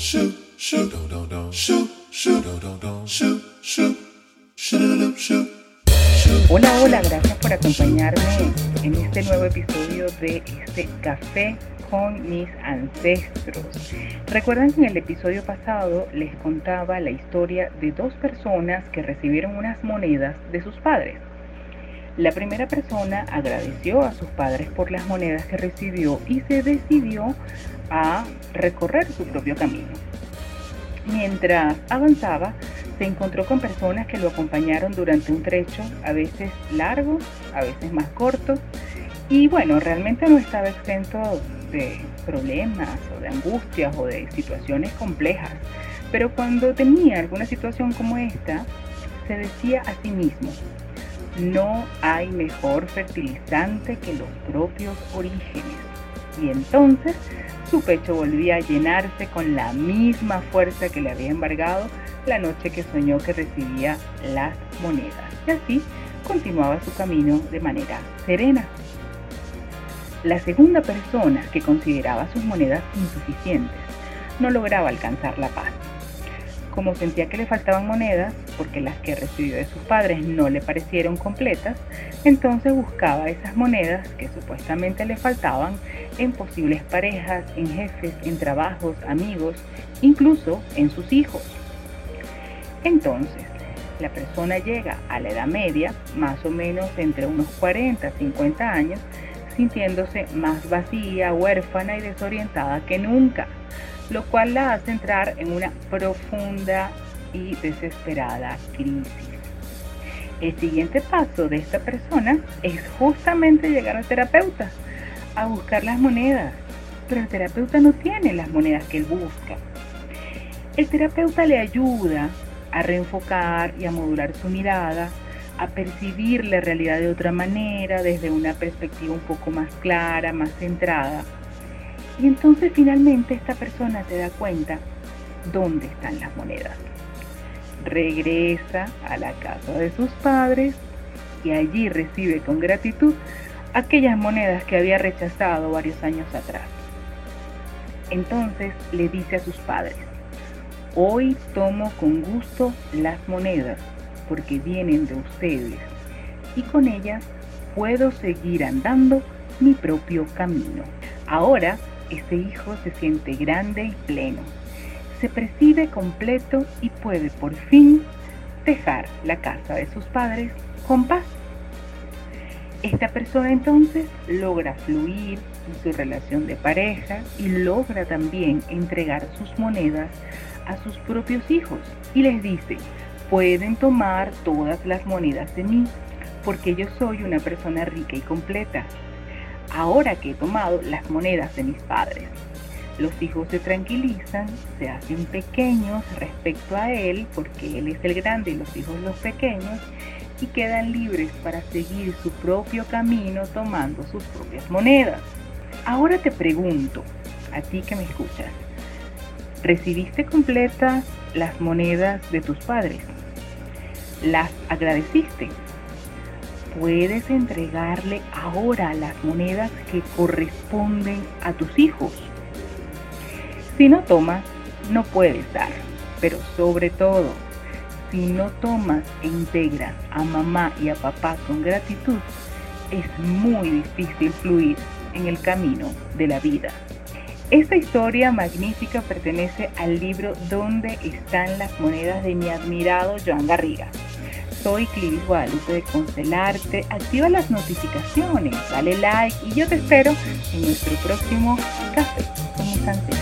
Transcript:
shoot, shoot, don't, don't, don't, shoot, shoot, don't, don't, don't, shoot, shoot, shoot, shoot. Hola, hola, gracias por acompañarme en este nuevo episodio de este café con mis ancestros. Recuerdan que en el episodio pasado les contaba la historia de dos personas que recibieron unas monedas de sus padres. La primera persona agradeció a sus padres por las monedas que recibió y se decidió a recorrer su propio camino. Mientras avanzaba, se encontró con personas que lo acompañaron durante un trecho, a veces largo, a veces más corto, y bueno, realmente no estaba exento de problemas o de angustias o de situaciones complejas, pero cuando tenía alguna situación como esta, se decía a sí mismo, no hay mejor fertilizante que los propios orígenes. Y entonces su pecho volvía a llenarse con la misma fuerza que le había embargado la noche que soñó que recibía las monedas. Y así continuaba su camino de manera serena. La segunda persona que consideraba sus monedas insuficientes no lograba alcanzar la paz como sentía que le faltaban monedas, porque las que recibió de sus padres no le parecieron completas, entonces buscaba esas monedas que supuestamente le faltaban en posibles parejas, en jefes, en trabajos, amigos, incluso en sus hijos. Entonces, la persona llega a la edad media, más o menos entre unos 40 a 50 años, sintiéndose más vacía, huérfana y desorientada que nunca lo cual la hace entrar en una profunda y desesperada crisis. El siguiente paso de esta persona es justamente llegar al terapeuta a buscar las monedas, pero el terapeuta no tiene las monedas que él busca. El terapeuta le ayuda a reenfocar y a modular su mirada, a percibir la realidad de otra manera, desde una perspectiva un poco más clara, más centrada y entonces finalmente esta persona se da cuenta dónde están las monedas. Regresa a la casa de sus padres y allí recibe con gratitud aquellas monedas que había rechazado varios años atrás. Entonces le dice a sus padres, hoy tomo con gusto las monedas porque vienen de ustedes y con ellas puedo seguir andando mi propio camino. Ahora ese hijo se siente grande y pleno, se percibe completo y puede por fin dejar la casa de sus padres con paz. Esta persona entonces logra fluir en su relación de pareja y logra también entregar sus monedas a sus propios hijos y les dice, pueden tomar todas las monedas de mí porque yo soy una persona rica y completa ahora que he tomado las monedas de mis padres. Los hijos se tranquilizan, se hacen pequeños respecto a él, porque él es el grande y los hijos los pequeños, y quedan libres para seguir su propio camino tomando sus propias monedas. Ahora te pregunto, a ti que me escuchas, ¿recibiste completas las monedas de tus padres? ¿Las agradeciste? Puedes entregarle ahora las monedas que corresponden a tus hijos. Si no tomas, no puedes dar, pero sobre todo, si no tomas e integras a mamá y a papá con gratitud, es muy difícil fluir en el camino de la vida. Esta historia magnífica pertenece al libro Donde están las monedas de mi admirado Joan Garriga. Soy Clivis Guadalupe de Constelarte. Activa las notificaciones, dale like y yo te espero en nuestro próximo café con ancestros.